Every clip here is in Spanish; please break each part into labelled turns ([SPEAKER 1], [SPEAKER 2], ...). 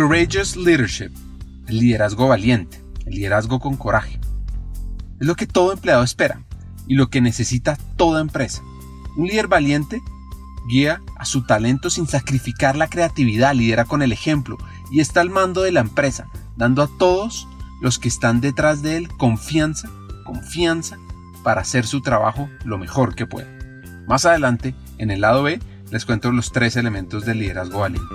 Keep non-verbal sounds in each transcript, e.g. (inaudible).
[SPEAKER 1] Courageous Leadership, el liderazgo valiente, el liderazgo con coraje. Es lo que todo empleado espera y lo que necesita toda empresa. Un líder valiente guía a su talento sin sacrificar la creatividad, lidera con el ejemplo y está al mando de la empresa, dando a todos los que están detrás de él confianza, confianza para hacer su trabajo lo mejor que pueda. Más adelante, en el lado B, les cuento los tres elementos del liderazgo valiente.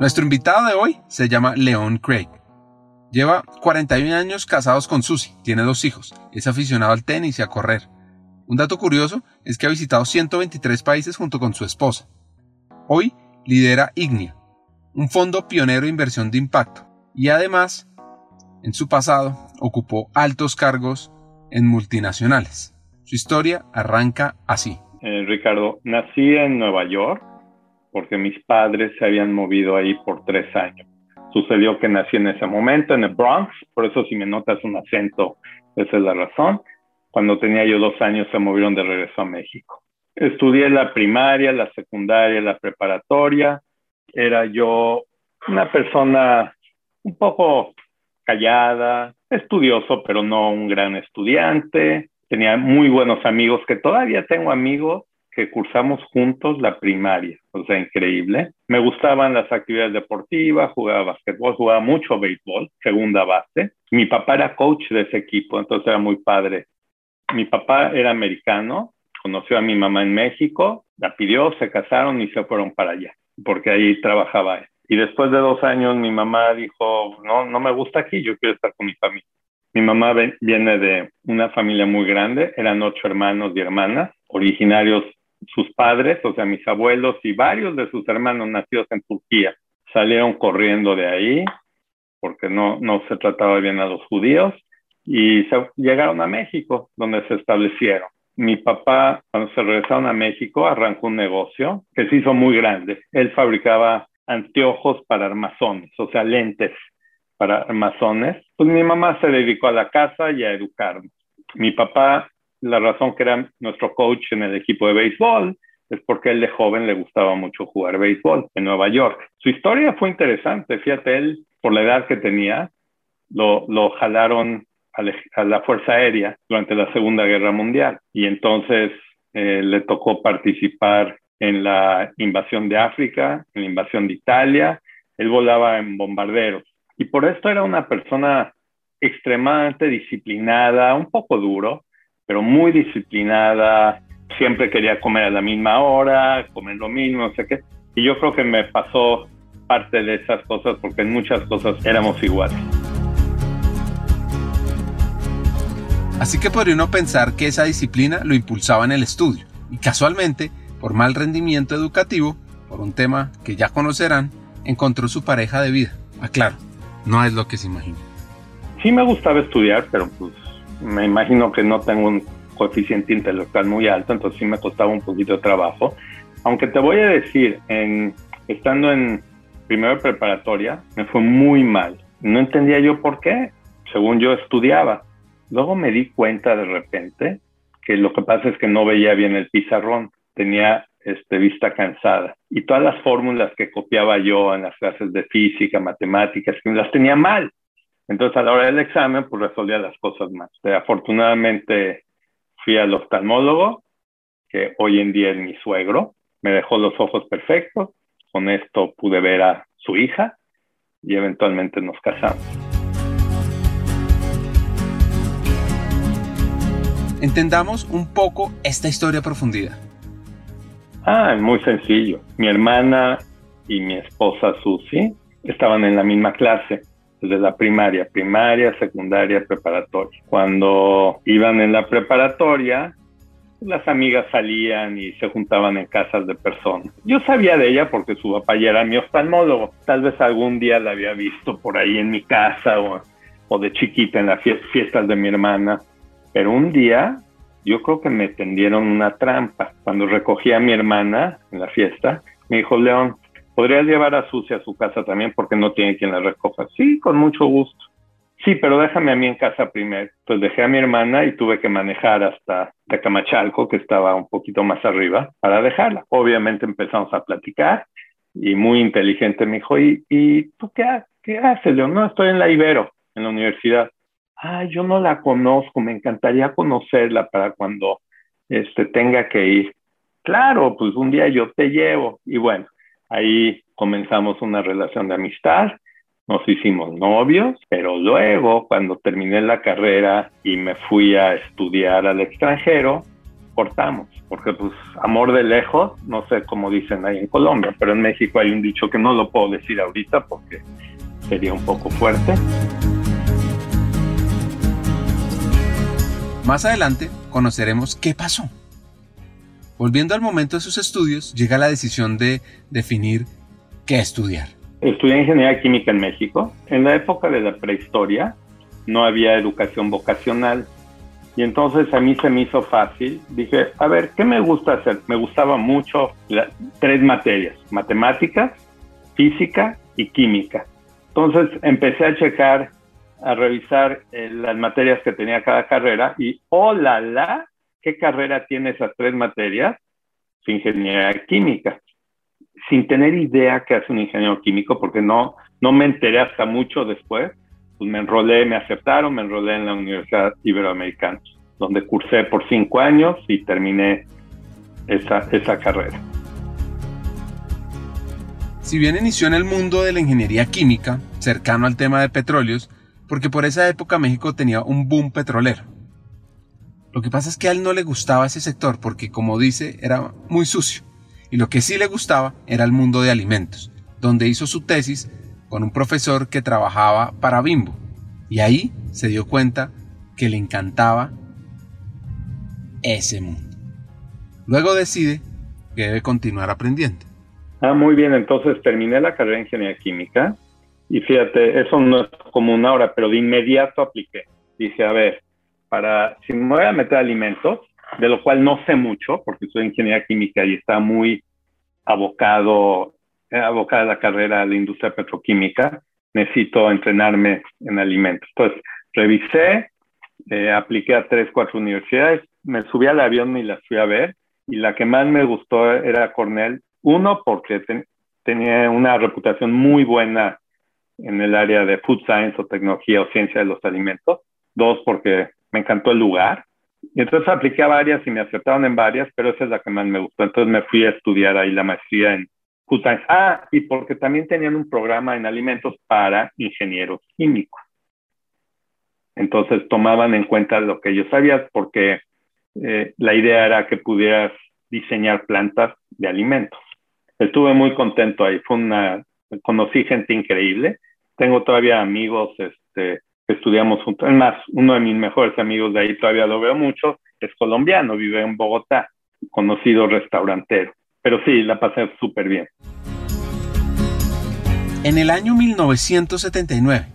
[SPEAKER 1] Nuestro invitado de hoy se llama Leon Craig. Lleva 41 años casados con Susie, tiene dos hijos, es aficionado al tenis y a correr. Un dato curioso es que ha visitado 123 países junto con su esposa. Hoy lidera Ignia, un fondo pionero de inversión de impacto, y además, en su pasado, ocupó altos cargos en multinacionales. Su historia arranca así.
[SPEAKER 2] Eh, Ricardo, nací en Nueva York porque mis padres se habían movido ahí por tres años. Sucedió que nací en ese momento en el Bronx, por eso si me notas un acento, esa es la razón. Cuando tenía yo dos años se movieron de regreso a México. Estudié la primaria, la secundaria, la preparatoria. Era yo una persona un poco callada, estudioso, pero no un gran estudiante. Tenía muy buenos amigos, que todavía tengo amigos que cursamos juntos la primaria, o sea, increíble. Me gustaban las actividades deportivas, jugaba básquetbol, jugaba mucho béisbol, segunda base. Mi papá era coach de ese equipo, entonces era muy padre. Mi papá era americano, conoció a mi mamá en México, la pidió, se casaron y se fueron para allá, porque ahí trabajaba él. Y después de dos años mi mamá dijo, no, no me gusta aquí, yo quiero estar con mi familia. Mi mamá viene de una familia muy grande, eran ocho hermanos y hermanas, originarios sus padres, o sea, mis abuelos y varios de sus hermanos nacidos en Turquía, salieron corriendo de ahí porque no, no se trataba bien a los judíos y se, llegaron a México, donde se establecieron. Mi papá, cuando se regresaron a México, arrancó un negocio que se hizo muy grande. Él fabricaba anteojos para armazones, o sea, lentes para armazones. Pues mi mamá se dedicó a la casa y a educarme. Mi papá la razón que era nuestro coach en el equipo de béisbol es porque él de joven le gustaba mucho jugar béisbol en Nueva York. Su historia fue interesante, fíjate, él por la edad que tenía, lo, lo jalaron a, la Fuerza Aérea durante la Segunda Guerra Mundial y entonces eh, le tocó participar en la invasión de África, en la invasión de Italia, él volaba en bombarderos y por esto era una persona extremadamente disciplinada, un poco duro, pero muy disciplinada, siempre quería comer a la misma hora, comer lo mismo, no sé qué. Y yo creo que me pasó parte de esas cosas porque en muchas cosas éramos iguales.
[SPEAKER 1] Así que podría uno pensar que esa disciplina lo impulsaba en el estudio. Y casualmente, por mal rendimiento educativo, por un tema que ya conocerán, encontró su pareja de vida. Aclaro, no es lo que se imagina.
[SPEAKER 2] Sí me gustaba estudiar, pero pues me imagino que no tengo un coeficiente intelectual muy alto, entonces sí me costaba un poquito de trabajo. Aunque te voy a decir, en, estando en primera preparatoria, me fue muy mal. No entendía yo por qué, según yo estudiaba. Luego me di cuenta de repente que lo que pasa es que no veía bien el pizarrón, tenía este, vista cansada. Y todas las fórmulas que copiaba yo en las clases de física, matemáticas, las tenía mal. Entonces a la hora del examen, pues resolvía las cosas más. afortunadamente fui al oftalmólogo, que hoy en día es mi suegro, me dejó los ojos perfectos, con esto pude ver a su hija y eventualmente nos casamos.
[SPEAKER 1] Entendamos un poco esta historia a profundidad.
[SPEAKER 2] Ah, es muy sencillo. Mi hermana y mi esposa Susie estaban en la misma clase desde la primaria, primaria, secundaria, preparatoria. Cuando iban en la preparatoria, las amigas salían y se juntaban en casas de personas. Yo sabía de ella porque su papá ya era mi oftalmólogo. Tal vez algún día la había visto por ahí en mi casa o, o de chiquita en las fiestas de mi hermana. Pero un día yo creo que me tendieron una trampa. Cuando recogí a mi hermana en la fiesta, me dijo, León, ¿podrías llevar a Sucia a su casa también porque no tiene quien la recoja? Sí, con mucho gusto. Sí, pero déjame a mí en casa primero. Pues dejé a mi hermana y tuve que manejar hasta Tecamachalco, que estaba un poquito más arriba, para dejarla. Obviamente empezamos a platicar y muy inteligente me dijo, ¿y, y tú qué, qué haces, León? No, estoy en la Ibero, en la universidad. Ah, yo no la conozco, me encantaría conocerla para cuando este, tenga que ir. Claro, pues un día yo te llevo. Y bueno, ahí comenzamos una relación de amistad nos hicimos novios, pero luego cuando terminé la carrera y me fui a estudiar al extranjero, cortamos, porque pues amor de lejos, no sé cómo dicen ahí en Colombia, pero en México hay un dicho que no lo puedo decir ahorita porque sería un poco fuerte.
[SPEAKER 1] Más adelante conoceremos qué pasó. Volviendo al momento de sus estudios, llega la decisión de definir qué estudiar.
[SPEAKER 2] Estudié ingeniería química en México. En la época de la prehistoria no había educación vocacional. Y entonces a mí se me hizo fácil. Dije, a ver, ¿qué me gusta hacer? Me gustaba mucho tres materias, matemáticas, física y química. Entonces empecé a checar, a revisar eh, las materias que tenía cada carrera y, oh, la, ¿qué carrera tiene esas tres materias? Ingeniería química sin tener idea qué hace un ingeniero químico, porque no, no me enteré hasta mucho después, pues me enrolé, me aceptaron, me enrolé en la Universidad Iberoamericana, donde cursé por cinco años y terminé esa, esa carrera.
[SPEAKER 1] Si bien inició en el mundo de la ingeniería química, cercano al tema de petróleos, porque por esa época México tenía un boom petrolero. Lo que pasa es que a él no le gustaba ese sector porque, como dice, era muy sucio y lo que sí le gustaba era el mundo de alimentos, donde hizo su tesis con un profesor que trabajaba para Bimbo, y ahí se dio cuenta que le encantaba ese mundo. Luego decide que debe continuar aprendiendo.
[SPEAKER 2] Ah, muy bien, entonces terminé la carrera de ingeniería química y fíjate, eso no es como una hora, pero de inmediato apliqué. Dije, a ver, para, si me voy a meter alimentos, de lo cual no sé mucho, porque soy ingeniería química y está muy abocado, eh, abocada la carrera a la industria petroquímica, necesito entrenarme en alimentos. Entonces, revisé, eh, apliqué a tres, cuatro universidades, me subí al avión y las fui a ver, y la que más me gustó era Cornell, uno, porque tenía una reputación muy buena en el área de food science o tecnología o ciencia de los alimentos, dos, porque me encantó el lugar, y entonces apliqué a varias y me aceptaron en varias, pero esa es la que más me gustó. Entonces me fui a estudiar ahí la maestría en Food. Ah, y porque también tenían un programa en alimentos para ingenieros químicos. Entonces tomaban en cuenta lo que yo sabía porque eh, la idea era que pudieras diseñar plantas de alimentos. Estuve muy contento ahí. Fue una, conocí gente increíble. Tengo todavía amigos este, estudiamos juntos. Es más, uno de mis mejores amigos de ahí todavía lo veo mucho, es colombiano, vive en Bogotá, conocido restaurantero. Pero sí, la pasé súper bien.
[SPEAKER 1] En el año 1979,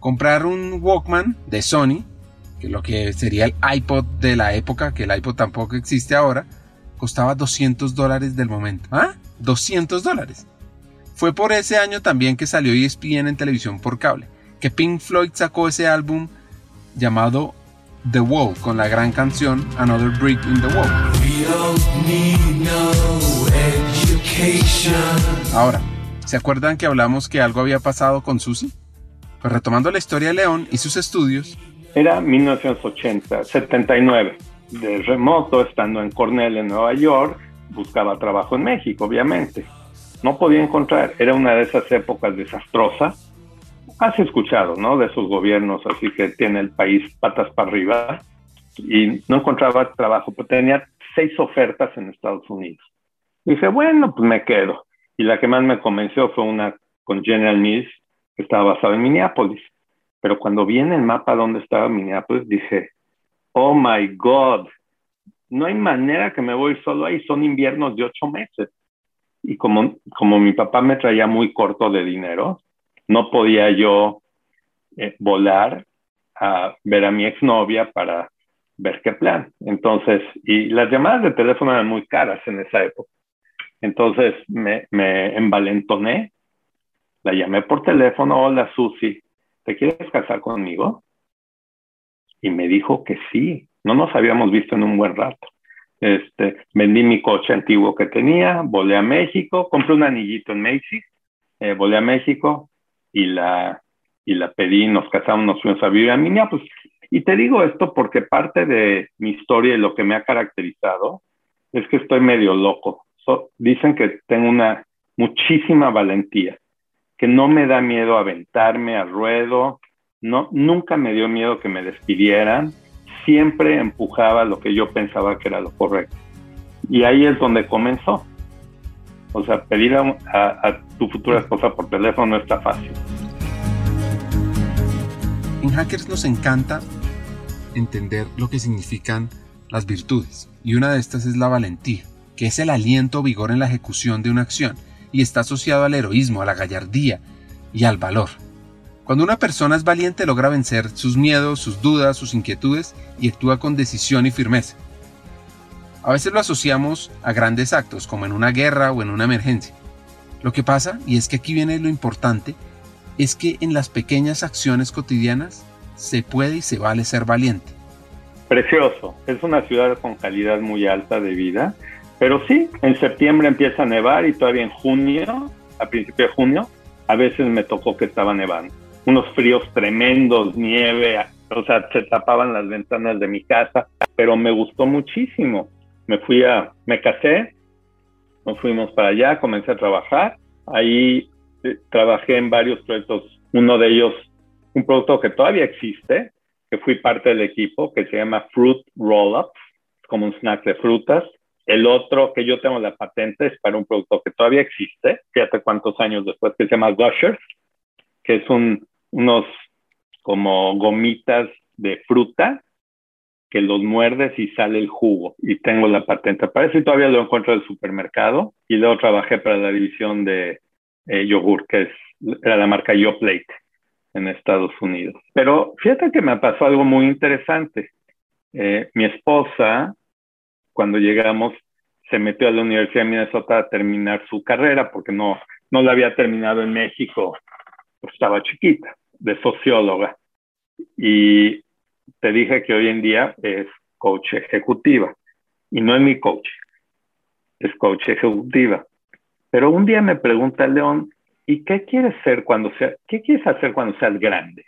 [SPEAKER 1] comprar un Walkman de Sony, que lo que sería el iPod de la época, que el iPod tampoco existe ahora, costaba 200 dólares del momento. ¿Ah? 200 dólares. Fue por ese año también que salió ESPN en televisión por cable que Pink Floyd sacó ese álbum llamado The Wall con la gran canción Another Brick in the Wall. Ahora, ¿se acuerdan que hablamos que algo había pasado con Susie? Pues retomando la historia de León y sus estudios.
[SPEAKER 2] Era 1980, 79. De remoto, estando en Cornell, en Nueva York, buscaba trabajo en México, obviamente. No podía encontrar, era una de esas épocas desastrosas has escuchado, ¿no? De esos gobiernos, así que tiene el país patas para arriba y no encontraba trabajo, pero tenía seis ofertas en Estados Unidos. Dice, bueno, pues me quedo. Y la que más me convenció fue una con General Mills, que estaba basada en Minneapolis. Pero cuando vi en el mapa dónde estaba Minneapolis, dije, oh my God, no hay manera que me voy solo ahí, son inviernos de ocho meses. Y como, como mi papá me traía muy corto de dinero, no podía yo eh, volar a ver a mi exnovia para ver qué plan. Entonces, y las llamadas de teléfono eran muy caras en esa época. Entonces me, me envalentoné, la llamé por teléfono, hola Susi, ¿te quieres casar conmigo? Y me dijo que sí, no nos habíamos visto en un buen rato. Este, vendí mi coche antiguo que tenía, volé a México, compré un anillito en Macy's, eh, volé a México y la, y la pedí, nos casamos, nos fuimos a vivir a Minneapolis. Y te digo esto porque parte de mi historia y lo que me ha caracterizado es que estoy medio loco. dicen que tengo una muchísima valentía, que no me da miedo aventarme al ruedo, no, nunca me dio miedo que me despidieran, siempre empujaba lo que yo pensaba que era lo correcto. Y ahí es donde comenzó. O sea, pedir a, tu futura esposa por teléfono no está fácil.
[SPEAKER 1] En Hackers nos encanta entender lo que significan las virtudes, y una de estas es la valentía, que es el aliento o vigor en la ejecución de una acción, y está asociado al heroísmo, a la gallardía y al valor. Cuando una persona es valiente logra vencer sus miedos, sus dudas, sus inquietudes y actúa con decisión y firmeza. A veces lo asociamos a grandes actos, como en una guerra o en una emergencia. Lo que pasa, y es que aquí viene lo importante, es que en las pequeñas acciones cotidianas se puede y se vale ser valiente.
[SPEAKER 2] Precioso, es una ciudad con calidad muy alta de vida, pero sí, en septiembre empieza a nevar y todavía en junio, a principios de junio, a veces me tocó que estaba nevando unos fríos tremendos, nieve, o sea, se tapaban las ventanas de mi casa, pero me gustó muchísimo. Me fui a, me casé, nos fuimos para allá, comencé a trabajar. Ahí eh, trabajé en varios proyectos, uno de ellos, un producto que todavía existe, que fui parte del equipo, que se llama Fruit Roll-Ups, como un snack de frutas. El otro que yo tengo la patente es para un producto que todavía existe, fíjate cuántos años después, que se llama Gushers, que es un unos como gomitas de fruta que los muerdes y sale el jugo. Y tengo la patente para eso y todavía lo encuentro en el supermercado. Y luego trabajé para la división de eh, yogur, que es, era la marca YoPlate en Estados Unidos. Pero fíjate que me pasó algo muy interesante. Eh, mi esposa, cuando llegamos, se metió a la Universidad de Minnesota a terminar su carrera porque no, no la había terminado en México estaba chiquita, de socióloga. Y te dije que hoy en día es coach ejecutiva. Y no es mi coach, es coach ejecutiva. Pero un día me pregunta León, ¿y qué quieres ser cuando sea, qué quieres hacer cuando seas grande?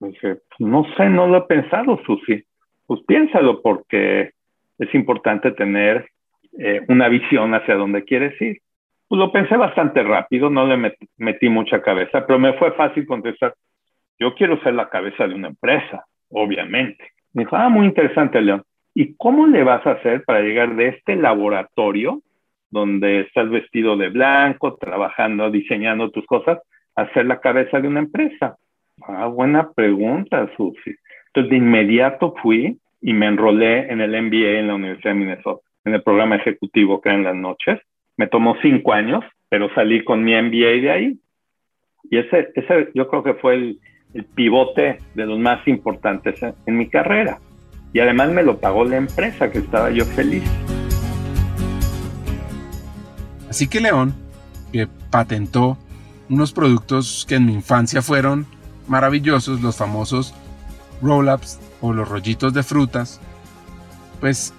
[SPEAKER 2] dije, no sé, no lo he pensado, Susi. Pues piénsalo porque es importante tener eh, una visión hacia dónde quieres ir. Pues lo pensé bastante rápido, no le metí, mucha cabeza, pero me fue fácil contestar, yo quiero ser la cabeza de una empresa, obviamente. Me dijo, ah, muy interesante, León. ¿Y cómo le vas a hacer para llegar de este laboratorio, donde estás vestido de blanco, trabajando, diseñando tus cosas, a ser la cabeza de una empresa? Ah, buena pregunta, Susi. Entonces, de inmediato fui y me enrolé en el MBA en la Universidad de Minnesota, en el programa ejecutivo que era en las noches. Me tomó cinco años, pero salí con mi MBA de ahí. Y ese, ese yo creo que fue el, pivote de los más importantes en, mi carrera. Y además me lo pagó la empresa, que estaba yo feliz.
[SPEAKER 1] Así que León, que patentó unos productos que en mi infancia fueron maravillosos, los famosos roll-ups o los rollitos de frutas, pues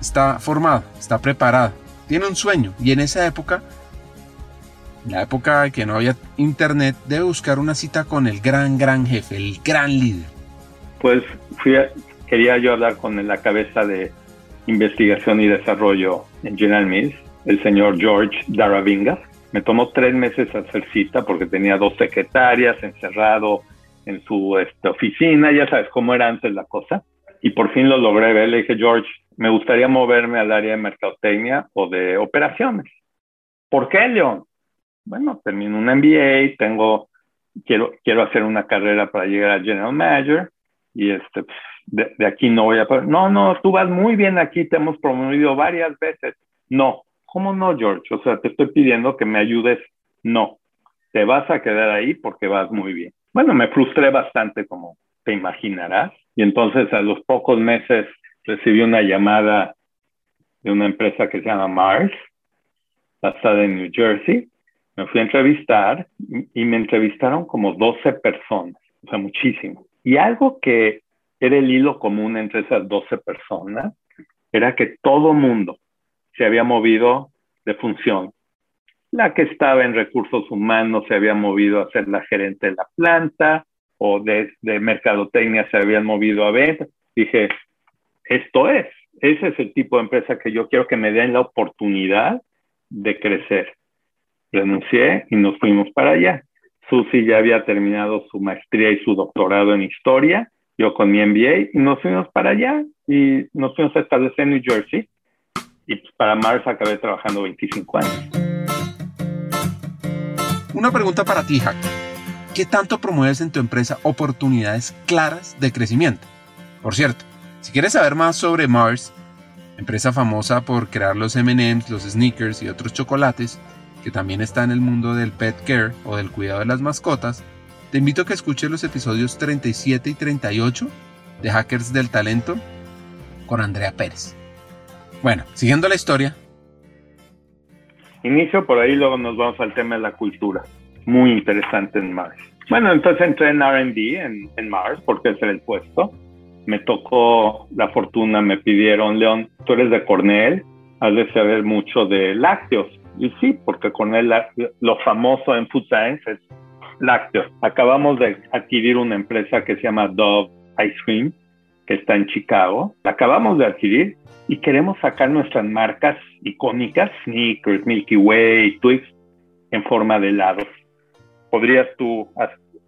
[SPEAKER 1] está formado, está preparado tiene un sueño y en esa época, la época que no había internet, debe buscar una cita con el gran, gran jefe, el gran líder.
[SPEAKER 2] Pues fui quería yo hablar con la cabeza de investigación y desarrollo en General Mills, el señor George Daravinga. Me tomó tres meses hacer cita porque tenía dos secretarias encerrado en su este, oficina, ya sabes cómo era antes la cosa. Y por fin lo logré. Le dije, George, me gustaría moverme al área de mercadotecnia o de operaciones. ¿Por qué, León? Bueno, termino un MBA, tengo, quiero, quiero hacer una carrera para llegar a General Manager y este, pues, de, aquí no voy a... No, no, tú vas muy bien aquí, te hemos promovido varias veces. No, ¿cómo no, George? O sea, te estoy pidiendo que me ayudes. No, te vas a quedar ahí porque vas muy bien. Bueno, me frustré bastante, como te imaginarás. Y entonces a los pocos meses recibí una llamada de una empresa que se llama Mars, basada en New Jersey. Me fui a entrevistar y me entrevistaron como 12 personas, o sea, muchísimo. Y algo que era el hilo común entre esas 12 personas era que todo mundo se había movido de función. La que estaba en recursos humanos se había movido a ser la gerente de la planta o de, de mercadotecnia se habían movido a ver. Dije, esto es, ese es el tipo de empresa que yo quiero que me den la oportunidad de crecer. Renuncié y nos fuimos para allá. Susi ya había terminado su maestría y su doctorado en historia, yo con mi MBA, y nos fuimos para allá y nos fuimos a establecer en New Jersey. Y pues para Mars acabé trabajando 25 años.
[SPEAKER 1] Una pregunta para ti, Jack. ¿Qué tanto promueves en tu empresa oportunidades claras de crecimiento? Por cierto, si quieres saber más sobre Mars, empresa famosa por crear los MMs, los sneakers y otros chocolates, que también está en el mundo del pet care o del cuidado de las mascotas, te invito a que escuches los episodios 37 y 38 de Hackers del Talento con Andrea Pérez. Bueno, siguiendo la historia.
[SPEAKER 2] Inicio por ahí, luego nos vamos al tema de la cultura. Muy interesante en Mars. Bueno, entonces entré en RD en, en Mars porque ese era el puesto me tocó la fortuna, me pidieron, León, tú eres de Cornell, has de saber mucho de lácteos. Y sí, porque Cornell, lo famoso en Food Science es lácteos. Acabamos de adquirir una empresa que se llama Dove Ice Cream, que está en Chicago. La acabamos de adquirir y queremos sacar nuestras marcas icónicas, Sneakers, Milky Way, Twix, en forma de helados. ¿Podrías tú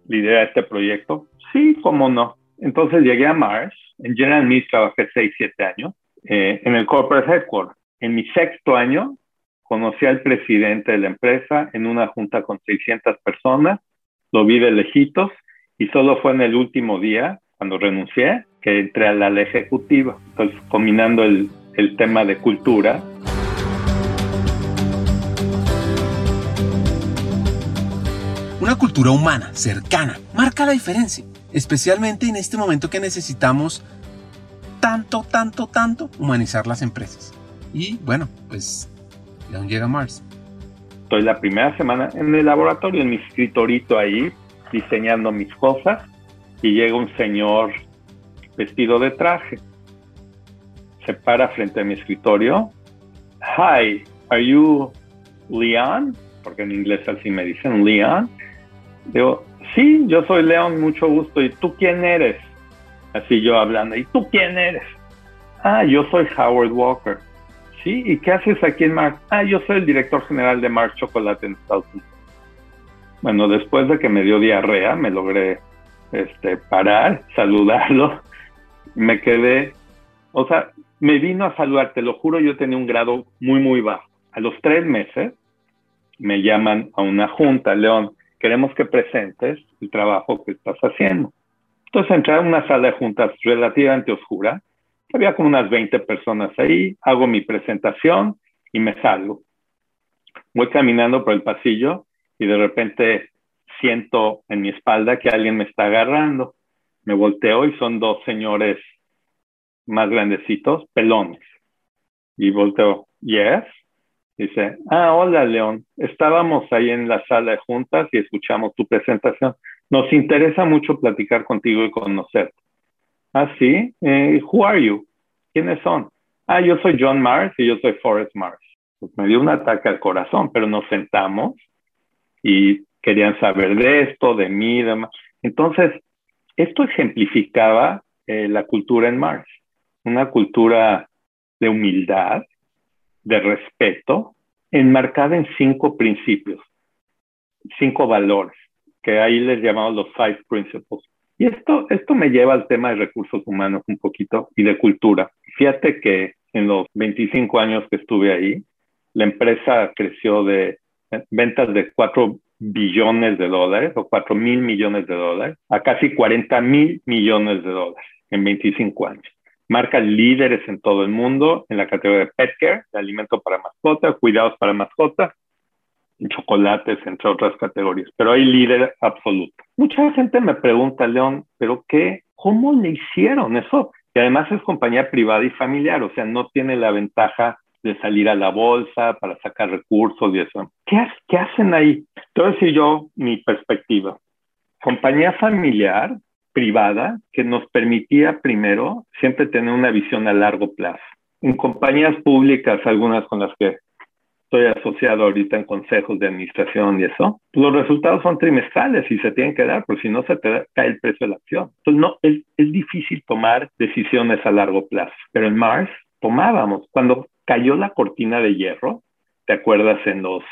[SPEAKER 2] liderar este proyecto? Sí, cómo no. Entonces llegué a Mars, en General Mills trabajé 6, 7 años, eh, en el Corporate Headquarters. En mi sexto año conocí al presidente de la empresa en una junta con 600 personas, lo vi de lejitos y solo fue en el último día, cuando renuncié, que entré a la ejecutiva. Entonces, combinando el, el tema de cultura.
[SPEAKER 1] Una cultura humana, cercana, marca la diferencia especialmente en este momento que necesitamos tanto, tanto, tanto humanizar las empresas. Y bueno, pues, ¿de dónde llega Mars?
[SPEAKER 2] Estoy la primera semana en el laboratorio, en mi escritorito ahí, diseñando mis cosas, y llega un señor vestido de traje. Se para frente a mi escritorio. Hi, are you Leon? Porque en inglés así me dicen Leon. Digo, Sí, yo soy León, mucho gusto. ¿Y tú quién eres? Así yo hablando. ¿Y tú quién eres? Ah, yo soy Howard Walker. Sí, ¿y qué haces aquí en Mars? Ah, yo soy el director general de Mars Chocolate en Estados Unidos. Bueno, después de que me dio diarrea, me logré este, parar, (laughs) saludarlo. Me quedé, o sea, me vino a saludar, te lo juro, yo tenía un grado muy, muy bajo. A los tres meses me llaman a una junta, León, queremos que presentes el trabajo que estás haciendo. Entonces entré a una sala de juntas relativamente oscura, había como unas 20 personas ahí, hago mi presentación y me salgo. Voy caminando por el pasillo y de repente siento en mi espalda que alguien me está agarrando. Me volteo y son dos señores más grandecitos, pelones. Y volteo, yes. Dice, ah, hola León, estábamos ahí en la sala juntas y escuchamos tu presentación. Nos interesa mucho platicar contigo y conocerte. Ah, sí, eh, who are you? ¿Quiénes son? Ah, yo soy John Mars y yo soy Forrest Mars. Pues me dio un ataque al corazón, pero nos sentamos y querían saber de esto, de mí, de Entonces, esto ejemplificaba eh, la cultura en Mars, una cultura de humildad, de respeto enmarcada en cinco principios, cinco valores, que ahí les llamamos los five principles. Y esto, esto me lleva al tema de recursos humanos un poquito y de cultura. Fíjate que en los 25 años que estuve ahí, la empresa creció de ventas de 4 billones de dólares o 4 mil millones de dólares a casi 40 mil millones de dólares. en 25 años. Marcas líderes en todo el mundo en la categoría de pet care, de alimento para mascotas, cuidados para mascotas, chocolates, entre otras categorías. Pero hay líder absoluto. Mucha gente me pregunta, León, ¿pero qué? ¿Cómo le hicieron eso? Y además es compañía privada y familiar, o sea, no tiene la ventaja de salir a la bolsa para sacar recursos y eso. ¿Qué, qué hacen ahí? Te voy a decir yo mi perspectiva. Compañía familiar, privada, que nos permitía primero siempre tener una visión a largo plazo. En compañías públicas, algunas con las que estoy asociado ahorita en consejos de administración y eso, los resultados son trimestrales y se tienen que dar, porque si no se te cae el precio de la acción. Entonces, no, es, es difícil tomar decisiones a largo plazo, pero en Mars tomábamos. Cuando cayó la cortina de hierro, ¿te acuerdas en los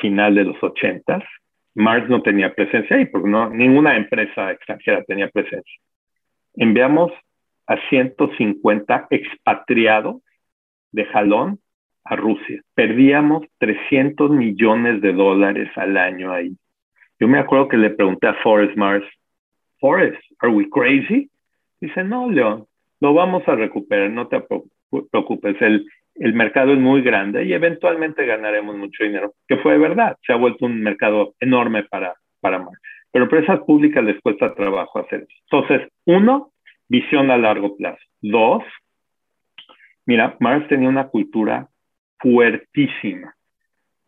[SPEAKER 2] final de los ochentas? Mars no tenía presencia ahí, porque no, ninguna empresa extranjera tenía presencia. Enviamos a 150 expatriados de jalón a Rusia. Perdíamos 300 millones de dólares al año ahí. Yo me acuerdo que le pregunté a Forrest Mars, Forrest, ¿are we crazy? Dice, no, León, lo vamos a recuperar, no te preocupes, el, el mercado es muy grande y eventualmente ganaremos mucho dinero, que fue verdad, se ha vuelto un mercado enorme para, para Mars. Pero empresas públicas les cuesta trabajo hacer eso. Entonces, uno, visión a largo plazo. Dos, mira, Mars tenía una cultura fuertísima.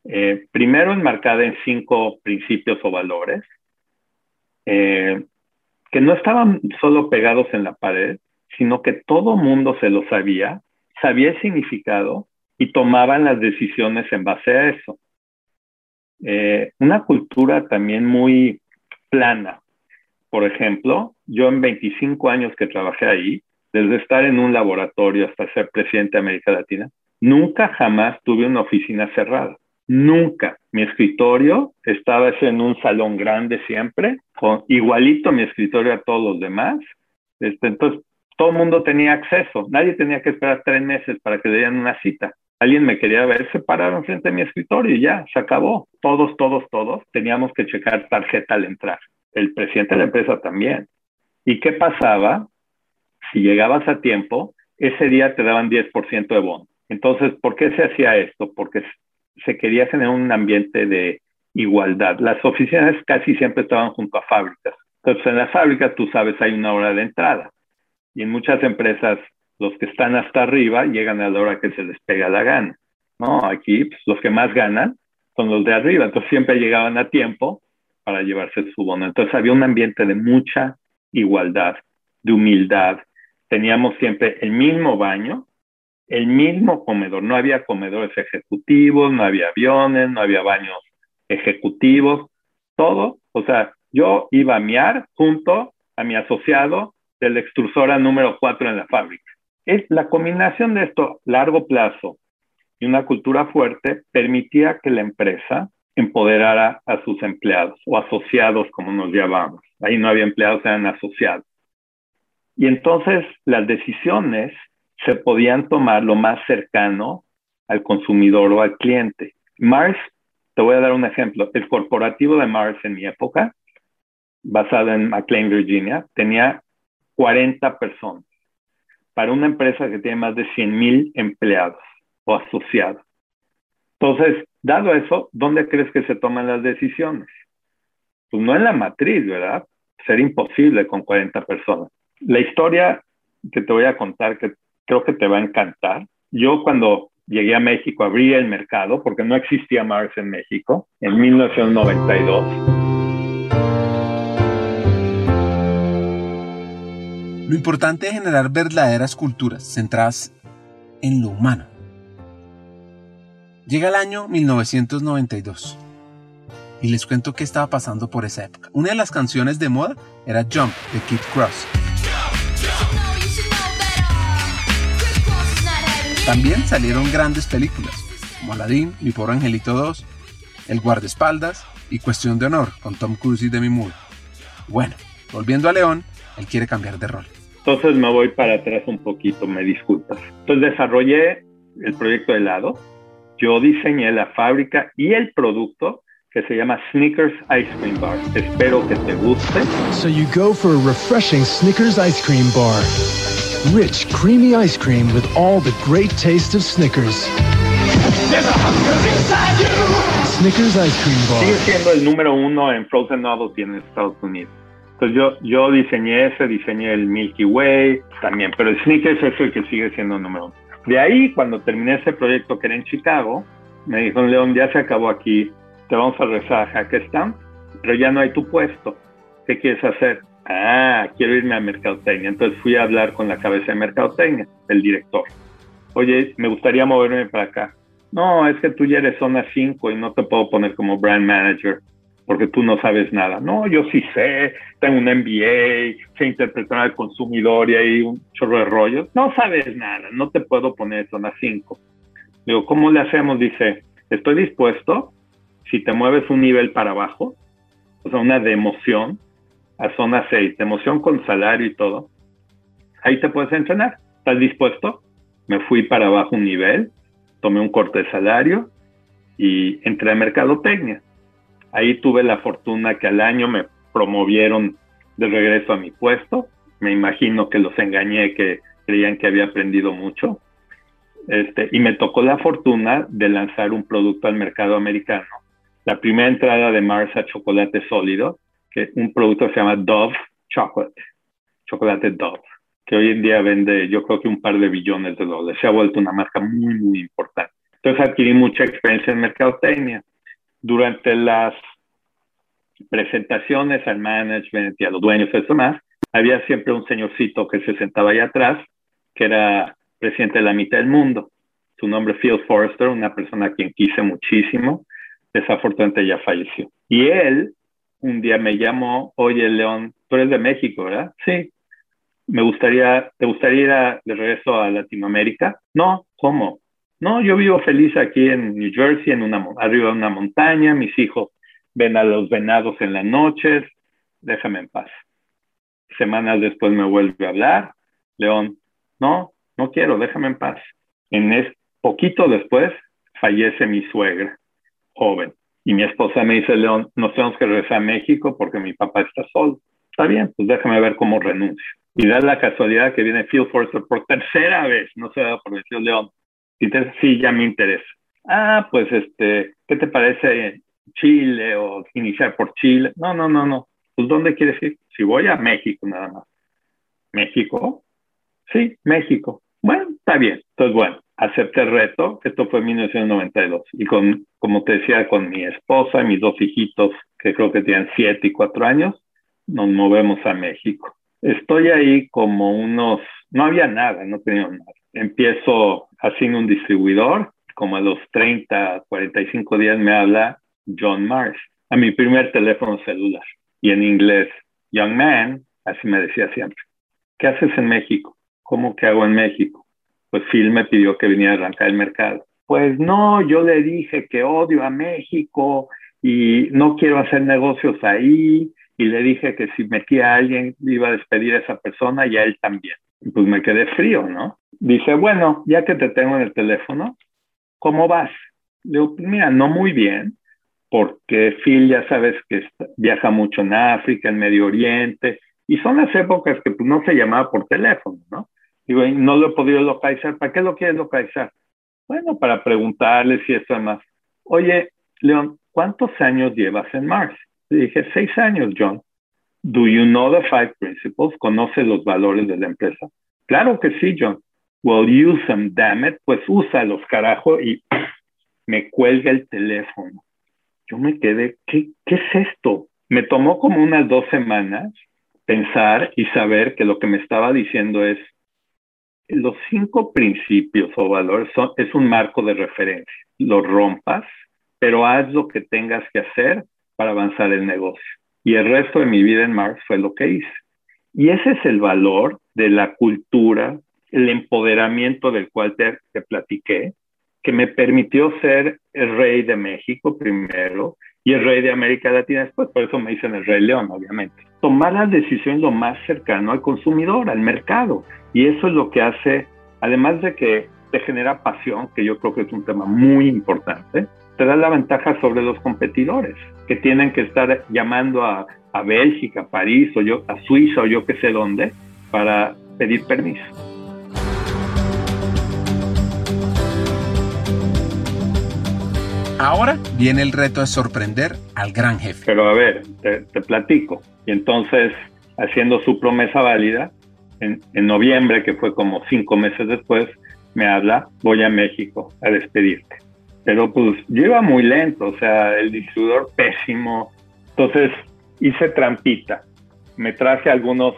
[SPEAKER 2] Eh, primero enmarcada en cinco principios o valores, eh, que no estaban solo pegados en la pared, sino que todo mundo se lo sabía, sabía el significado y tomaban las decisiones en base a eso. Eh, una cultura también muy plana. Por ejemplo, yo en 25 años que trabajé ahí, desde estar en un laboratorio hasta ser presidente de América Latina, nunca jamás tuve una oficina cerrada. Nunca. Mi escritorio estaba en un salón grande siempre, con igualito mi escritorio a todos los demás. Este, entonces, todo el mundo tenía acceso. Nadie tenía que esperar tres meses para que le dieran una cita. Alguien me quería ver, se pararon frente a mi escritorio y ya, se acabó. Todos, todos, todos teníamos que checar tarjeta al entrar. El presidente de la empresa también. ¿Y qué pasaba? Si llegabas a tiempo, ese día te daban 10% de bono. Entonces, ¿por qué se hacía esto? Porque se quería generar un ambiente de igualdad. Las oficinas casi siempre estaban junto a fábricas. Entonces, en las fábricas, tú sabes, hay una hora de entrada y en muchas empresas los que están hasta arriba llegan a la hora que se les pega la gana. ¿no? Aquí pues, los que más ganan son los de arriba, entonces siempre llegaban a tiempo para llevarse su bono. Entonces había un ambiente de mucha igualdad, de humildad. Teníamos siempre el mismo baño, el mismo comedor. No había comedores ejecutivos, no había aviones, no había baños ejecutivos, todo. O sea, yo iba a miar junto a mi asociado de la extrusora número 4 en la fábrica. Es la combinación de esto, largo plazo y una cultura fuerte, permitía que la empresa empoderara a sus empleados o asociados, como nos llamamos. Ahí no había empleados, eran asociados. Y entonces las decisiones se podían tomar lo más cercano al consumidor o al cliente. Mars, te voy a dar un ejemplo. El corporativo de Mars en mi época, basado en McLean, Virginia, tenía 40 personas para una empresa que tiene más de 100 mil empleados o asociados. Entonces, dado eso, ¿dónde crees que se toman las decisiones? Pues no en la matriz, ¿verdad? Sería imposible con 40 personas. La historia que te voy a contar, que creo que te va a encantar. Yo cuando llegué a México abrí el mercado, porque no existía Mars en México, en 1992
[SPEAKER 1] Lo importante es generar verdaderas culturas centradas en lo humano. Llega el año 1992 y les cuento qué estaba pasando por esa época. Una de las canciones de moda era Jump de Kid Cross. También salieron grandes películas como Aladdin, Mi pobre angelito 2, El guardaespaldas y Cuestión de honor con Tom Cruise y Demi Moore. Bueno, volviendo a León, él quiere cambiar de rol.
[SPEAKER 2] Entonces me voy para atrás un poquito, me disculpas. Entonces desarrollé el proyecto de helado, yo diseñé la fábrica y el producto, que se llama Snickers Ice Cream Bar. Espero que te guste.
[SPEAKER 3] So you go for a refreshing Snickers Ice Cream Bar. Rich, creamy ice cream with all the great taste of Snickers. Snickers Ice Cream Bar.
[SPEAKER 2] Sigue siendo el número uno en Frozen Novelty en Estados Unidos. Entonces yo, yo diseñé ese, diseñé el Milky Way también, pero el Snickers es el que sigue siendo el número uno. De ahí, cuando terminé ese proyecto que era en Chicago, me dijeron, León, ya se acabó aquí, te vamos a regresar a Hackettstown, pero ya no hay tu puesto. ¿Qué quieres hacer? Ah, quiero irme a Mercadotecnia. Entonces fui a hablar con la cabeza de Mercadotecnia, el director. Oye, me gustaría moverme para acá. No, es que tú ya eres zona 5 y no te puedo poner como brand manager porque tú no sabes nada. No, yo sí sé, tengo un MBA, sé interpretar al consumidor y hay un chorro de rollos. No sabes nada, no te puedo poner zona 5. Digo, ¿cómo le hacemos? Dice, estoy dispuesto si te mueves un nivel para abajo, o sea, una democión a zona 6, democión con salario y todo, ahí te puedes entrenar. ¿Estás dispuesto? Me fui para abajo un nivel, tomé un corte de salario y entré a mercadotecnia. Ahí tuve la fortuna que al año me promovieron de regreso a mi puesto. Me imagino que los engañé, que creían que había aprendido mucho. Este, y me tocó la fortuna de lanzar un producto al mercado americano la primera entrada de Mars a chocolate sólido, que un producto se llama Dove Chocolate, chocolate Dove, que hoy en día vende yo creo que un par de billones de dólares. Se ha vuelto una marca muy, muy importante. Entonces adquirí mucha experiencia en mercadotecnia. Durante las presentaciones al management y a los dueños y había siempre un señorcito que se sentaba ahí atrás, que era presidente de la mitad del mundo. Su nombre es Phil Forrester, una persona a quien quise muchísimo desafortunadamente ya falleció. Y él un día me llamó, oye León, tú eres de México, ¿verdad? Sí. Me gustaría, ¿te gustaría ir de regreso a Latinoamérica? No, ¿cómo? No, yo vivo feliz aquí en New Jersey, en una, arriba de una montaña, mis hijos ven a los venados en las noches, déjame en paz. Semanas después me vuelve a hablar, León, no, no quiero, déjame en paz. En es, poquito después fallece mi suegra joven. Y mi esposa me dice, León, nos tenemos que regresar a México porque mi papá está solo. Está bien, pues déjame ver cómo renuncio. Y da la casualidad que viene Phil Forster por tercera vez, no se da por decir León. Sí, ya me interesa. Ah, pues este, ¿qué te parece Chile o iniciar por Chile? No, no, no, no. Pues ¿dónde quieres ir? Si voy a México nada más. ¿México? Sí, México. Bueno, está bien. Entonces, bueno, acepté el reto. Esto fue en 1992. Y con, como te decía, con mi esposa y mis dos hijitos, que creo que tienen siete y cuatro años, nos movemos a México. Estoy ahí como unos, no había nada, no tenía nada. Empiezo haciendo un distribuidor, como a los 30, 45 días me habla John Mars a mi primer teléfono celular. Y en inglés, Young Man, así me decía siempre. ¿Qué haces en México? ¿Cómo que hago en México? Pues Phil me pidió que viniera a arrancar el mercado. Pues no, yo le dije que odio a México y no quiero hacer negocios ahí y le dije que si metía a alguien iba a despedir a esa persona y a él también. Pues me quedé frío, ¿no? Dice, bueno, ya que te tengo en el teléfono, ¿cómo vas? Le digo, pues mira, no muy bien, porque Phil ya sabes que viaja mucho en África, en Medio Oriente, y son las épocas que pues, no se llamaba por teléfono, ¿no? Digo, no lo he podido localizar. ¿Para qué lo quieres localizar? Bueno, para preguntarle si esto más. Oye, León, ¿cuántos años llevas en Mars? Le dije, seis años, John. Do you know the five principles? ¿Conoce los valores de la empresa? Claro que sí, John. Well, use them, damn it. Pues úsalos, carajo. Y (clears throat) me cuelga el teléfono. Yo me quedé, ¿qué, ¿qué es esto? Me tomó como unas dos semanas pensar y saber que lo que me estaba diciendo es, los cinco principios o valores son, es un marco de referencia. Lo rompas, pero haz lo que tengas que hacer para avanzar el negocio. Y el resto de mi vida en Mars fue lo que hice. Y ese es el valor de la cultura, el empoderamiento del cual te, te platiqué, que me permitió ser el rey de México primero y el rey de América Latina después. Por eso me dicen el rey león, obviamente. Tomar las decisiones lo más cercano al consumidor, al mercado. Y eso es lo que hace, además de que te genera pasión, que yo creo que es un tema muy importante, te da la ventaja sobre los competidores, que tienen que estar llamando a, a Bélgica, París o yo, a Suiza o yo qué sé dónde para pedir permiso.
[SPEAKER 1] Ahora viene el reto de sorprender al gran jefe.
[SPEAKER 2] Pero a ver, te, platico. Y entonces, haciendo su promesa válida, en, en, noviembre, que fue como cinco meses después, me habla, voy a México a despedirte. Pero pues lleva muy lento, o sea, el distribuidor pésimo. Entonces hice trampita. Me traje algunos,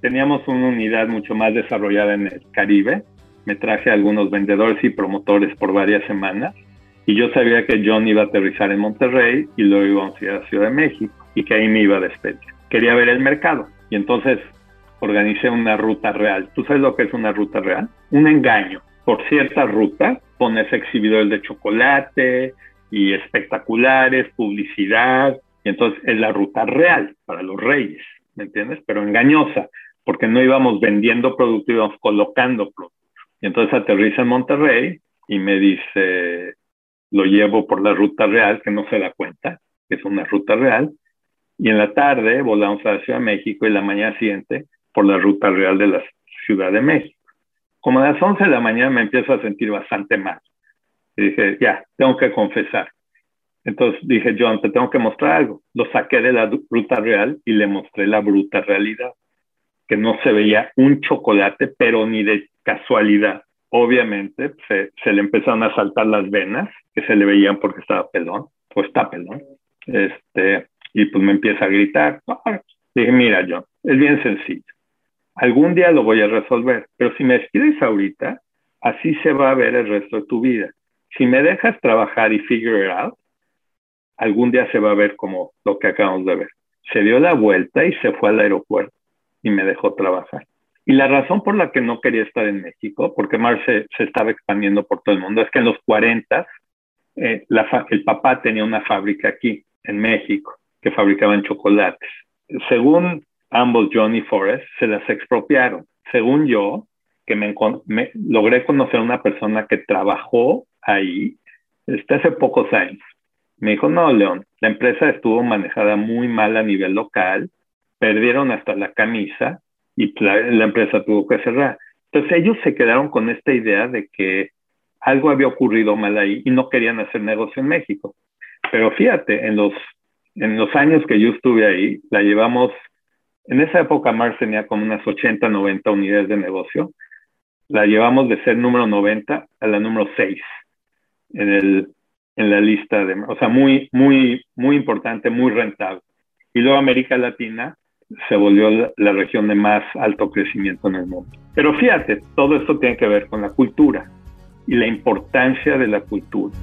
[SPEAKER 2] teníamos una unidad mucho más desarrollada en el Caribe. Me traje algunos vendedores y promotores por varias semanas y yo sabía que John iba a aterrizar en Monterrey y luego iba a ir a Ciudad de México y que ahí me iba a despedir. Quería ver el mercado y entonces organicé una ruta real. ¿Tú sabes lo que es una ruta real? Un engaño. Por cierta ruta pones exhibidores de chocolate y espectaculares, publicidad, y entonces es la ruta real para los reyes, ¿me entiendes? Pero engañosa, porque no íbamos vendiendo producto, íbamos colocando producto. Y entonces aterriza en Monterrey y me dice, lo llevo por la ruta real, que no se da cuenta, que es una ruta real, y en la tarde volamos a la Ciudad de México y la mañana siguiente por la ruta real de la Ciudad de México. Como a las 11 de la mañana me empiezo a sentir bastante mal. Y dije, ya, tengo que confesar. Entonces dije, John, te tengo que mostrar algo. Lo saqué de la ruta real y le mostré la bruta realidad, que no se veía un chocolate, pero ni de casualidad obviamente se, le empezaron a saltar las venas, que se le veían porque estaba pelón, o está pelón, este, y pues me empieza a gritar. Dije, mira, John, es bien sencillo. Algún día lo voy a resolver, pero si me despides ahorita, así se va a ver el resto de tu vida. Si me dejas trabajar y figure it out, algún día se va a ver como lo que acabamos de ver. Se dio la vuelta y se fue al aeropuerto y me dejó trabajar. Y la razón por la que no quería estar en México, porque Mars se, estaba expandiendo por todo el mundo, es que en los 40 eh, el papá tenía una fábrica aquí, en México, que fabricaban chocolates. Según ambos, John y Forrest, se las expropiaron. Según yo, que me, logré conocer a una persona que trabajó ahí este, hace pocos años. Me dijo, no, León, la empresa estuvo manejada muy mal a nivel local, perdieron hasta la camisa y la, empresa tuvo que cerrar. Entonces ellos se quedaron con esta idea de que algo había ocurrido mal ahí y no querían hacer negocio en México. Pero fíjate, en los, en los años que yo estuve ahí, la llevamos, en esa época Mars tenía como unas 80, 90 unidades de negocio, la llevamos de ser número 90 a la número 6 en, el, en la lista de, o sea, muy, muy, muy importante, muy rentable. Y luego América Latina, se volvió la, región de más alto crecimiento en el mundo. Pero fíjate, todo esto tiene que ver con la cultura y la importancia de la cultura.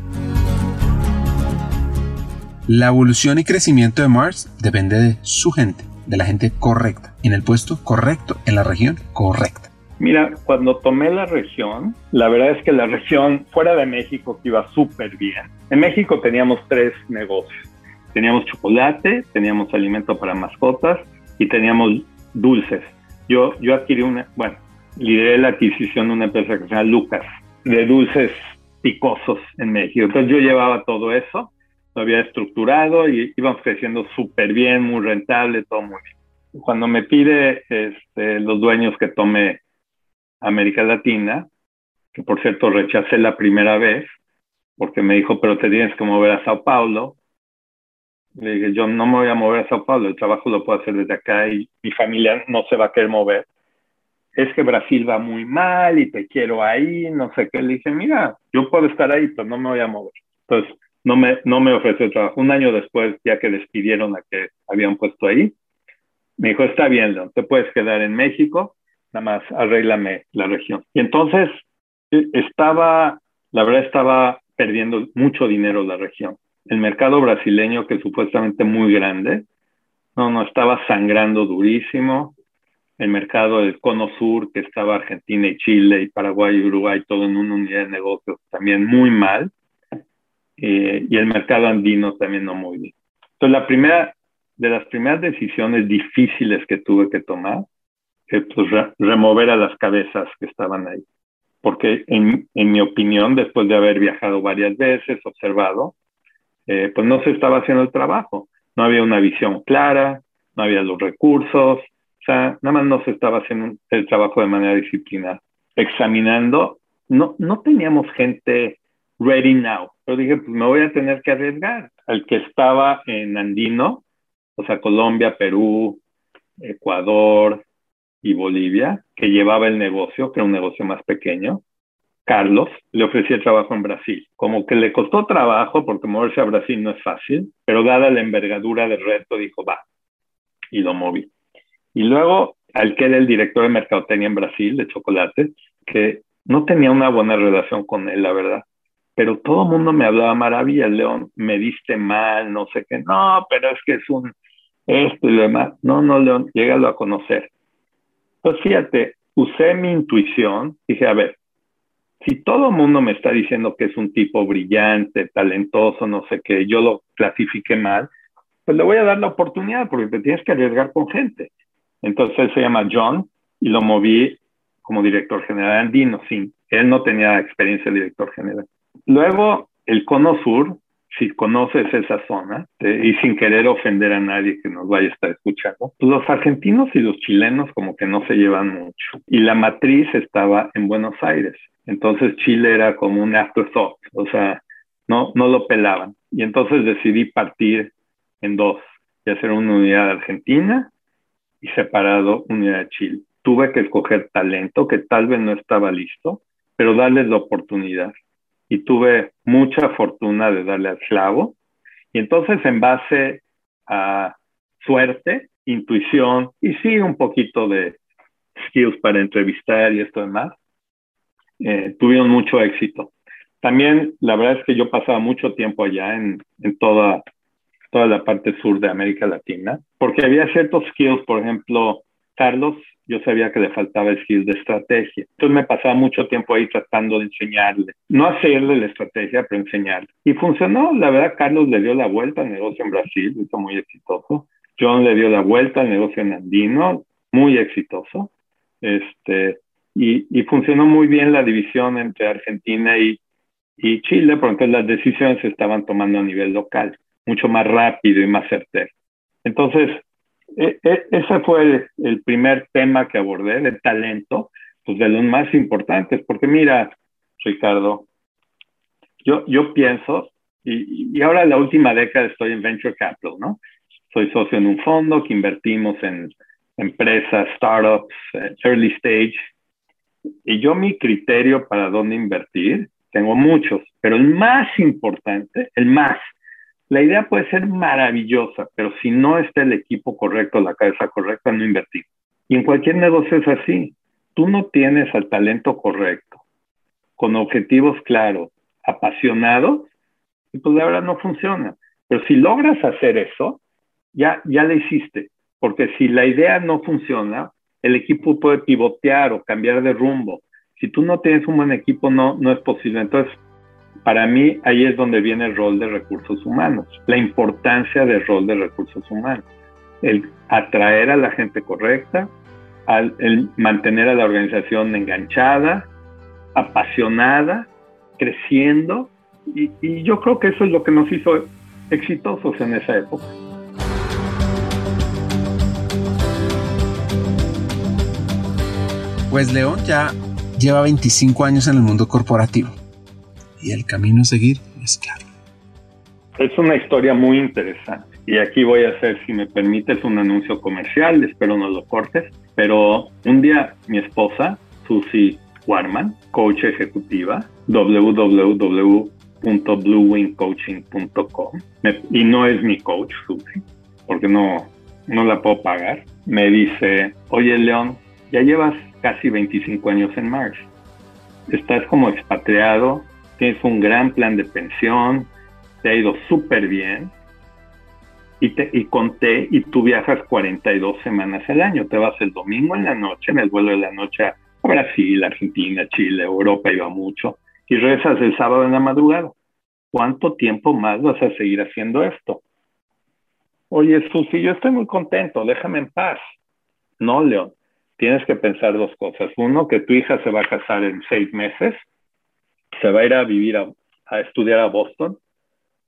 [SPEAKER 1] La evolución y crecimiento de Mars depende de su gente, de la gente correcta, en el puesto correcto, en la región correcta.
[SPEAKER 2] Mira, cuando tomé la región, la verdad es que la región fuera de México iba súper bien. En México teníamos tres negocios. Teníamos chocolate, teníamos alimento para mascotas y teníamos dulces. Yo, yo adquirí una, bueno, lideré la adquisición de una empresa que se llama Lucas, de dulces picosos en México. Entonces yo llevaba todo eso, lo había estructurado y íbamos creciendo súper bien, muy rentable, todo muy bien. Cuando me pide este, los dueños que tome América Latina, que por cierto rechacé la primera vez, porque me dijo, pero te tienes que mover a Sao Paulo, le dije, yo no me voy a mover a Sao Paulo, el trabajo lo puedo hacer desde acá y mi familia no se va a querer mover. Es que Brasil va muy mal y te quiero ahí, no sé qué. Le dije, mira, yo puedo estar ahí, pero no me voy a mover. Entonces, no me, no me ofreció trabajo. Un año después, ya que despidieron a que habían puesto ahí, me dijo, está bien, León, te puedes quedar en México, nada más arréglame la región. Y entonces, e, estaba, la verdad, estaba perdiendo mucho dinero la región el mercado brasileño, que es supuestamente muy grande, no, no, estaba sangrando durísimo. El mercado del cono sur, que estaba Argentina y Chile y Paraguay y Uruguay, todo en una unidad de negocios, también muy mal. Eh, y el mercado andino también no muy bien. Entonces, la primera, de las primeras decisiones difíciles que tuve que tomar, es pues, remover a las cabezas que estaban ahí. Porque en, en mi opinión, después de haber viajado varias veces, observado, eh, pues no se estaba haciendo el trabajo. No había una visión clara, no había los recursos, o sea, nada más no se estaba haciendo el trabajo de manera disciplinada. Examinando, no, no teníamos gente ready now, pero dije, pues me voy a tener que arriesgar. Al que estaba en Andino, o sea, Colombia, Perú, Ecuador y Bolivia, que llevaba el negocio, que era un negocio más pequeño, Carlos, le ofrecía trabajo en Brasil. Como que le costó trabajo, porque moverse a Brasil no es fácil, pero dada la envergadura del reto, dijo, va, y lo moví. Y luego, al que era el director de mercadotecnia en Brasil, de chocolate, que no tenía una buena relación con él, la verdad. Pero todo el mundo me hablaba maravillas, León, me diste mal, no sé qué. No, pero es que es un esto y lo demás. No, no, León, llégalo a conocer. Pues fíjate, usé mi intuición, dije, a ver, si todo el mundo me está diciendo que es un tipo brillante, talentoso, no sé qué, yo lo clasifique mal, pues le voy a dar la oportunidad porque te tienes que arriesgar con gente. Entonces él se llama John y lo moví como director general andino, sí. Él no tenía experiencia de director general. Luego, el Cono Sur, si conoces esa zona, eh, y sin querer ofender a nadie que nos vaya a estar escuchando, pues los argentinos y los chilenos como que no se llevan mucho. Y la matriz estaba en Buenos Aires. Entonces Chile era como un afterthought, o sea, no, no lo pelaban. Y entonces decidí partir en dos y hacer una unidad argentina y separado unidad de Chile. Tuve que escoger talento que tal vez no estaba listo, pero darles la oportunidad. Y tuve mucha fortuna de darle al clavo. Y entonces en base a suerte, intuición y sí un poquito de skills para entrevistar y esto demás, eh, tuvieron mucho éxito. También la verdad es que yo pasaba mucho tiempo allá en, en toda, toda la parte sur de América Latina, porque había ciertos skills, por ejemplo, Carlos, yo sabía que le faltaba skills de estrategia. Entonces me pasaba mucho tiempo ahí tratando de enseñarle, no hacerle la estrategia, pero enseñarle. Y funcionó, la verdad, Carlos le dio la vuelta al negocio en Brasil, hizo muy exitoso. John le dio la vuelta al negocio en Andino, muy exitoso. Este, y, funcionó muy bien la división entre Argentina y, y Chile, porque las decisiones se estaban tomando a nivel local, mucho más rápido y más certero. Entonces, e, e, ese fue el, primer tema que abordé, el talento, pues de los más importantes, porque mira, Ricardo, yo, yo pienso, y, y ahora la última década estoy en Venture Capital, ¿no? Soy socio en un fondo que invertimos en empresas, startups, eh, early stage, y yo mi criterio para dónde invertir, tengo muchos, pero el más importante, el más, la idea puede ser maravillosa, pero si no está el equipo correcto, la cabeza correcta, no invertir. Y en cualquier negocio es así. Tú no tienes al talento correcto, con objetivos claros, apasionados, y pues la verdad no funciona. Pero si logras hacer eso, ya, ya le hiciste. Porque si la idea no funciona, el equipo puede pivotear o cambiar de rumbo. Si tú no tienes un buen equipo, no, no es posible. Entonces, para mí, ahí es donde viene el rol de recursos humanos, la importancia del rol de recursos humanos. El atraer a la gente correcta, el mantener a la organización enganchada, apasionada, creciendo. Y, y yo creo que eso es lo que nos hizo exitosos en esa época.
[SPEAKER 1] Pues León ya lleva 25 años en el mundo corporativo y el camino a seguir es claro.
[SPEAKER 2] Es una historia muy interesante y aquí voy a hacer, si me permites, un anuncio comercial, espero no lo cortes, pero un día mi esposa, Susie Warman, coach ejecutiva, www.bluewingcoaching.com, y no es mi coach, Susie, porque no, no la puedo pagar, me dice, oye León, ya llevas casi 25 años en Mars. Estás como expatriado, tienes un gran plan de pensión, te ha ido súper bien. Y, te, conté, y tú viajas 42 semanas al año. Te vas el domingo en la noche, en el vuelo de la noche a Brasil, Argentina, Chile, Europa, iba mucho. Y regresas el sábado en la madrugada. ¿Cuánto tiempo más vas a seguir haciendo esto? Oye, Susi, yo estoy muy contento, déjame en paz. No, León, tienes que pensar dos cosas. Uno, que tu hija se va a casar en seis meses, se va a ir a vivir a, estudiar a Boston.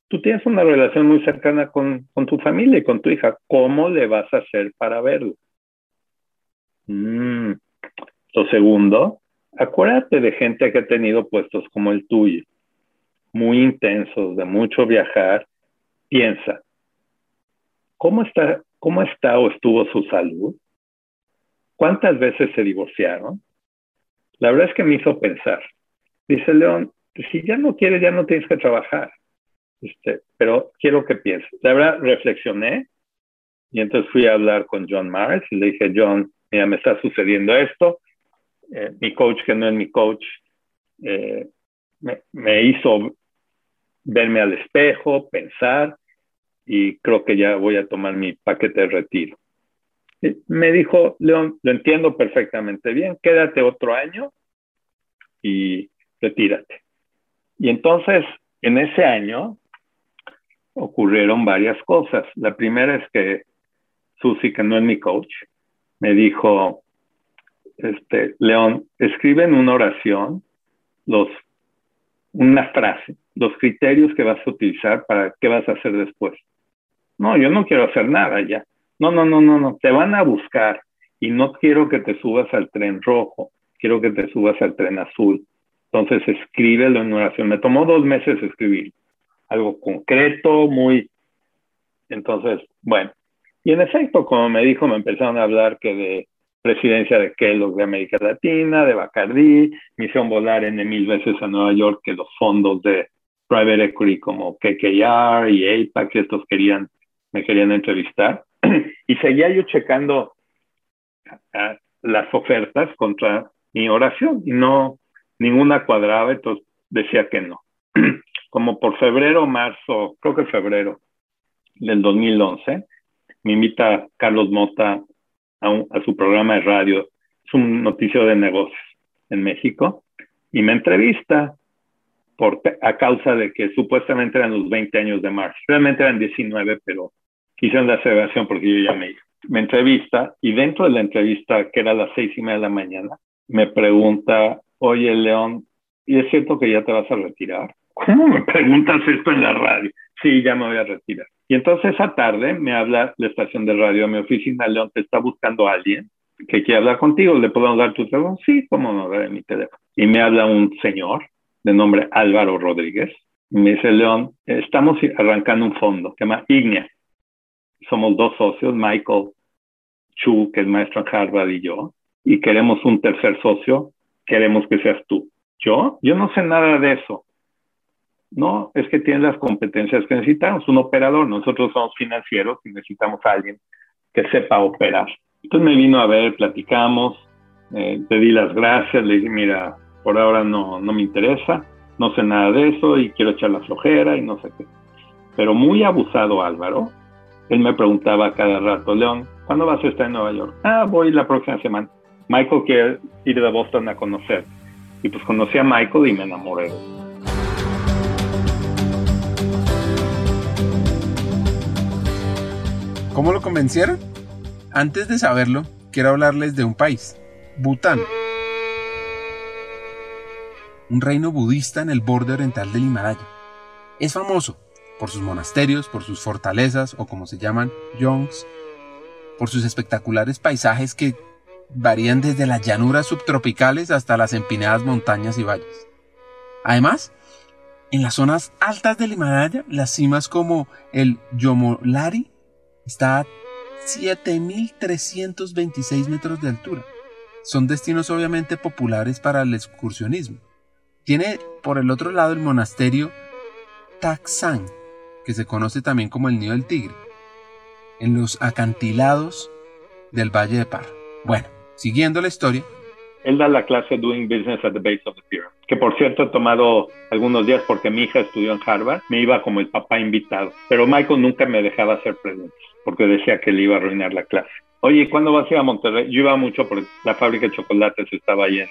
[SPEAKER 2] tú tienes una relación muy cercana con, tu familia y con tu hija. ¿Cómo le vas a hacer para verlo? Mm. Lo segundo, acuérdate de gente que ha tenido puestos como el tuyo, muy intensos, de mucho viajar. Piensa, ¿cómo está, cómo está o estuvo su salud? ¿Cuántas veces se divorciaron? La verdad es que me hizo pensar. Dice León, si ya no quieres, ya no tienes que trabajar. Este, pero quiero que pienses. La verdad, reflexioné y entonces fui a hablar con John Mars le dije, John, mira, me está sucediendo esto. Eh, mi coach, que no es mi coach, eh, me, hizo verme al espejo, pensar y creo que ya voy a tomar mi paquete de retiro. Me dijo, León, lo entiendo perfectamente bien, quédate otro año y retírate. Y entonces, en ese año, ocurrieron varias cosas. La primera es que Susi, que no es mi coach, me dijo, este, León, escribe en una oración los, una frase, los criterios que vas a utilizar para qué vas a hacer después. No, yo no quiero hacer nada ya. No, no, no, no, no, te van a buscar y no quiero que te subas al tren rojo, quiero que te subas al tren azul. Entonces escríbelo en oración. Me tomó dos meses escribir algo concreto, muy... Entonces, bueno. Y en efecto, como me dijo, me empezaron a hablar que de presidencia de Kellogg de América Latina, de Bacardi, me hicieron volar en mil veces a Nueva York que los fondos de private equity como KKR y APAC, estos querían, me querían entrevistar. (clears throat) y seguía yo checando las ofertas contra mi oración y no, ninguna cuadraba, entonces decía que no. (clears throat) Como por febrero, marzo, creo que febrero del 2011, me invita Carlos Mota a, su programa de radio, es un noticiero de negocios en México, y me entrevista por, a causa de que supuestamente eran los 20 años de marzo. Realmente eran 19, pero hicieron la celebración porque yo ya me Me entrevista y dentro de la entrevista, que era a las seis y media de la mañana, me pregunta, oye, León, ¿y es cierto que ya te vas a retirar? ¿Cómo me preguntas esto en la radio? Sí, ya me voy a retirar. Y entonces esa tarde me habla la estación de radio a mi oficina, León, te está buscando alguien que quiere hablar contigo, ¿le podemos dar tu teléfono? Sí, cómo no, de mi teléfono. Y me habla un señor de nombre Álvaro Rodríguez. Y me dice, León, estamos arrancando un fondo, se llama Ignea. Somos dos socios, Michael Chu, que es maestro en Harvard, y yo. Y queremos un tercer socio queremos que seas tú. ¿Yo? Yo no sé nada de eso. No, es que tienes las competencias que necesitamos, un operador. Nosotros somos financieros y necesitamos a alguien que sepa operar. Entonces me vino a ver, platicamos, eh, te di las gracias, le dije, mira, por ahora no, no me interesa, no sé nada de eso y quiero echar la flojera y no sé qué. Pero muy abusado Álvaro, él me preguntaba cada rato, León, ¿cuándo vas a estar en Nueva York? Ah, voy la próxima semana. Michael quiere ir de Boston a conocer. Y pues conocí a Michael y me enamoré.
[SPEAKER 1] ¿Cómo lo convencieron? Antes de saberlo, quiero hablarles de un país, Bután. Un reino budista en el borde oriental del Himalaya. Es famoso por sus monasterios, por sus fortalezas o como se llaman, yongs, por sus espectaculares paisajes que varían desde las llanuras subtropicales hasta las empinadas montañas y valles. Además, en las zonas altas del Himalaya, las cimas como el Yomolari está a 7.326 metros de altura. Son destinos obviamente populares para el excursionismo. Tiene por el otro lado el monasterio Taksang, que se conoce también como el Nido del Tigre, en los acantilados del Valle de Par. Bueno, Siguiendo la historia.
[SPEAKER 2] Él da la clase Doing Business at the Base of the Pyramid, que por cierto he tomado algunos días porque mi hija estudió en Harvard, me iba como el papá invitado, pero Michael nunca me dejaba hacer preguntas porque decía que le iba a arruinar la clase. Oye, ¿cuándo vas a ir a Monterrey? Yo iba mucho porque la fábrica de chocolates estaba ahí en,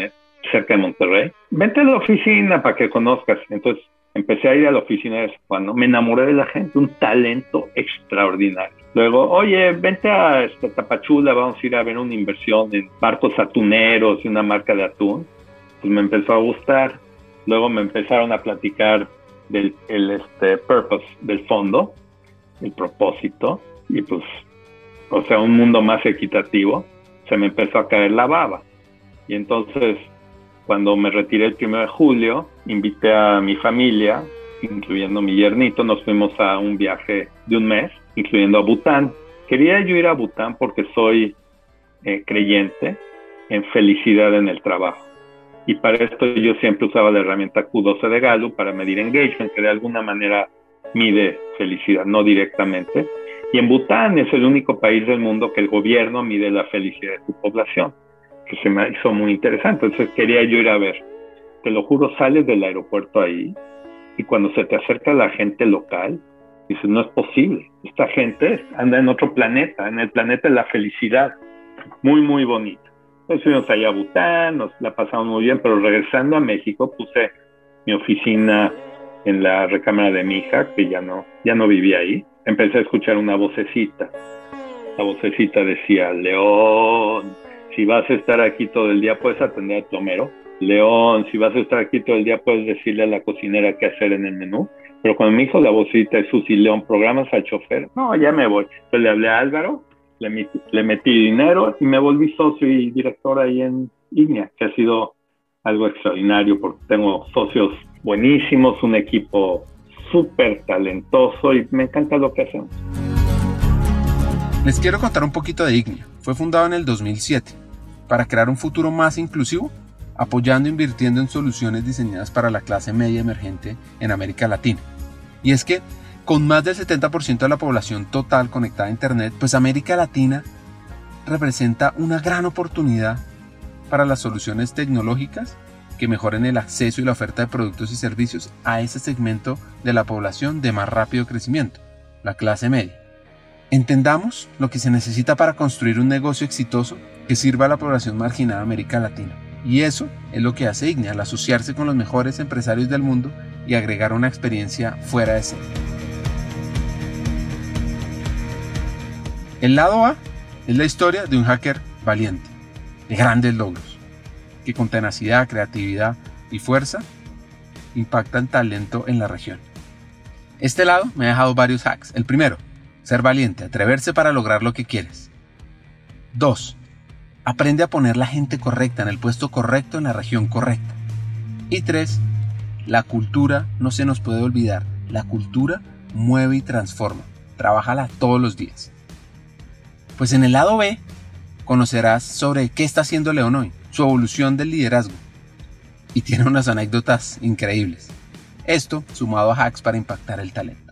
[SPEAKER 2] en cerca de Monterrey. Vente a la oficina para que conozcas. Entonces empecé a ir a la oficina de cuando me enamoré de la gente, un talento extraordinario. Luego, oye, vente a esta Tapachula, vamos a ir a ver una inversión en barcos atuneros y una marca de atún. Pues me empezó a gustar. Luego me empezaron a platicar del el, este, purpose del fondo, el propósito, y pues, o sea, un mundo más equitativo, se me empezó a caer la baba. Y entonces, cuando me retiré el 1 de julio, invité a mi familia, incluyendo mi yernito, nos fuimos a un viaje de un mes, incluyendo a Bután. Quería yo ir a Bután porque soy eh, creyente en felicidad en el trabajo. Y para esto yo siempre usaba la herramienta Q12 de Gallup para medir engagement, que de alguna manera mide felicidad, no directamente. Y en Bután es el único país del mundo que el gobierno mide la felicidad de su población, se me hizo muy interesante. Entonces quería yo ir a ver. Te lo juro, sales del aeropuerto ahí y cuando se te acerca la gente local, dices, no es posible. Esta gente anda en otro planeta, en el planeta de la felicidad. Muy, muy bonito. Entonces fuimos allá a Bután, nos la pasamos muy bien, pero regresando a México puse mi oficina en la recámara de mi hija, que ya no, ya no vivía ahí. Empecé a escuchar una vocecita. La vocecita decía, León, si vas a estar aquí todo el día, puedes atender a Tomero. León, si vas a estar aquí todo el día, puedes decirle a la cocinera qué hacer en el menú. Pero cuando me dijo la vocecita de Susi León, programas al chofer, no, ya me voy. Entonces le hablé a Álvaro le metí, dinero y me volví socio y director ahí en Ignea, que ha sido algo extraordinario porque tengo socios buenísimos, un equipo súper talentoso y me encanta lo que hacemos.
[SPEAKER 1] Les quiero contar un poquito de Ignea. Fue fundado en el 2007 para crear un futuro más inclusivo, apoyando e invirtiendo en soluciones diseñadas para la clase media emergente en América Latina. Y es que con más del 70% de la población total conectada a Internet, pues América Latina representa una gran oportunidad para las soluciones tecnológicas que mejoren el acceso y la oferta de productos y servicios a ese segmento de la población de más rápido crecimiento, la clase media. Entendamos lo que se necesita para construir un negocio exitoso que sirva a la población marginada de América Latina. Y eso es lo que hace IGNE al asociarse con los mejores empresarios del mundo y agregar una experiencia fuera de serie. El lado A es la historia de un hacker valiente, de grandes logros, que con tenacidad, creatividad y fuerza impactan talento en la región. Este lado me ha dejado varios hacks. El primero, ser valiente, atreverse para lograr lo que quieres. 2. Aprende a poner la gente correcta en el puesto correcto en la región correcta. Y 3. La cultura no se nos puede olvidar. La cultura mueve y transforma. Trabájala todos los días. Pues en el lado B conocerás sobre qué está haciendo León hoy, su evolución del liderazgo. Y tiene unas anécdotas increíbles. Esto sumado a hacks para impactar el talento.